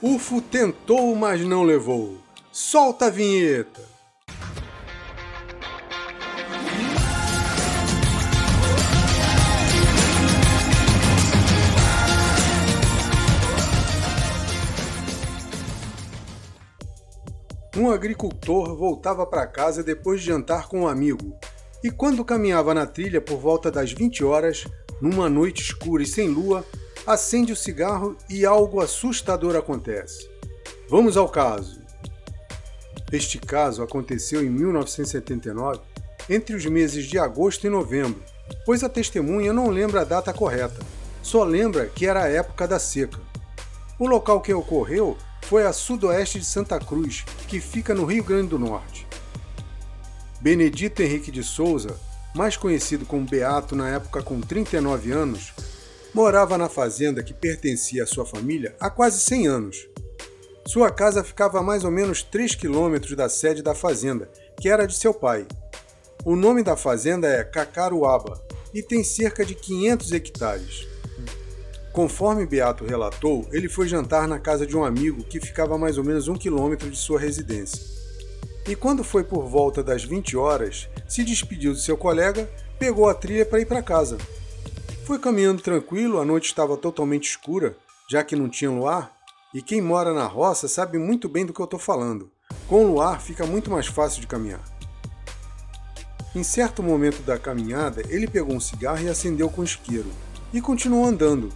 UFO tentou, mas não levou. Solta a vinheta! Um agricultor voltava para casa depois de jantar com um amigo, e quando caminhava na trilha por volta das 20 horas, numa noite escura e sem lua, acende o cigarro e algo assustador acontece. Vamos ao caso. Este caso aconteceu em 1979, entre os meses de agosto e novembro, pois a testemunha não lembra a data correta, só lembra que era a época da seca. O local que ocorreu foi a sudoeste de Santa Cruz, que fica no Rio Grande do Norte. Benedito Henrique de Souza, mais conhecido como Beato na época com 39 anos, morava na fazenda que pertencia à sua família há quase 100 anos. Sua casa ficava a mais ou menos 3 quilômetros da sede da fazenda, que era de seu pai. O nome da fazenda é Cacaruaba e tem cerca de 500 hectares. Conforme Beato relatou, ele foi jantar na casa de um amigo que ficava a mais ou menos um quilômetro de sua residência. E quando foi por volta das 20 horas, se despediu de seu colega, pegou a trilha para ir para casa. Foi caminhando tranquilo, a noite estava totalmente escura, já que não tinha luar, e quem mora na roça sabe muito bem do que eu estou falando. Com luar fica muito mais fácil de caminhar. Em certo momento da caminhada, ele pegou um cigarro e acendeu com isqueiro, e continuou andando,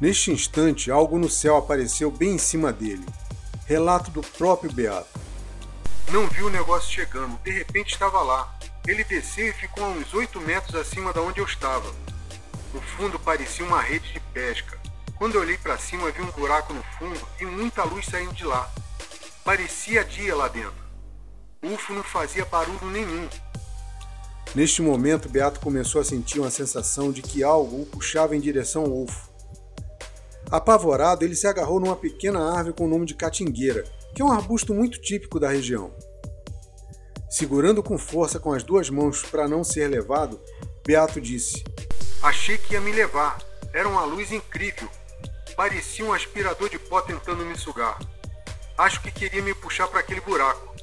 Neste instante, algo no céu apareceu bem em cima dele. Relato do próprio Beato. Não viu o negócio chegando, de repente estava lá. Ele desceu e ficou a uns 8 metros acima de onde eu estava. No fundo parecia uma rede de pesca. Quando eu olhei para cima, vi um buraco no fundo e muita luz saindo de lá. Parecia dia lá dentro. O UFO não fazia barulho nenhum. Neste momento, Beato começou a sentir uma sensação de que algo o puxava em direção ao UFO. Apavorado, ele se agarrou numa pequena árvore com o nome de catingueira, que é um arbusto muito típico da região. Segurando com força com as duas mãos para não ser levado, Beato disse: Achei que ia me levar. Era uma luz incrível. Parecia um aspirador de pó tentando me sugar. Acho que queria me puxar para aquele buraco.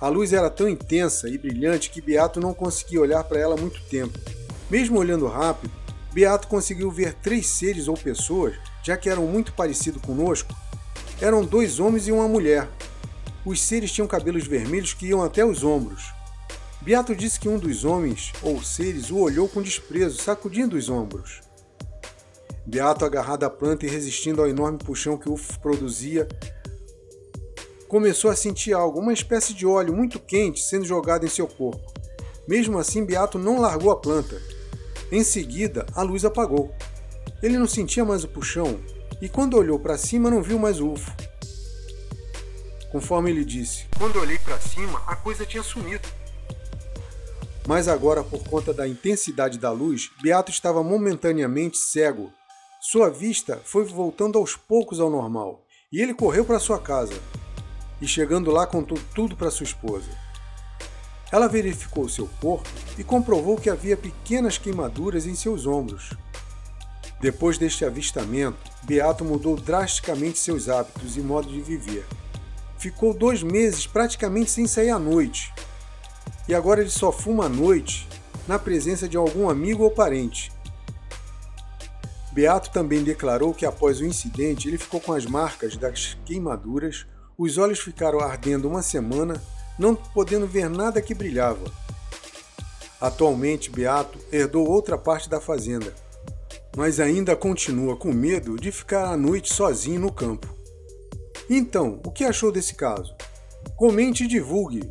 A luz era tão intensa e brilhante que Beato não conseguia olhar para ela muito tempo. Mesmo olhando rápido, Beato conseguiu ver três seres ou pessoas, já que eram muito parecidos conosco. Eram dois homens e uma mulher. Os seres tinham cabelos vermelhos que iam até os ombros. Beato disse que um dos homens ou seres o olhou com desprezo, sacudindo os ombros. Beato, agarrado à planta e resistindo ao enorme puxão que o produzia, começou a sentir algo, uma espécie de óleo muito quente sendo jogado em seu corpo. Mesmo assim, Beato não largou a planta. Em seguida, a luz apagou. Ele não sentia mais o puxão e, quando olhou para cima, não viu mais o UFO. Conforme ele disse, quando olhei para cima, a coisa tinha sumido. Mas agora, por conta da intensidade da luz, Beato estava momentaneamente cego. Sua vista foi voltando aos poucos ao normal e ele correu para sua casa. E chegando lá, contou tudo para sua esposa. Ela verificou seu corpo e comprovou que havia pequenas queimaduras em seus ombros. Depois deste avistamento, Beato mudou drasticamente seus hábitos e modo de viver. Ficou dois meses praticamente sem sair à noite. E agora ele só fuma à noite, na presença de algum amigo ou parente. Beato também declarou que após o incidente ele ficou com as marcas das queimaduras, os olhos ficaram ardendo uma semana não podendo ver nada que brilhava. Atualmente, Beato herdou outra parte da fazenda, mas ainda continua com medo de ficar à noite sozinho no campo. Então, o que achou desse caso? Comente e divulgue.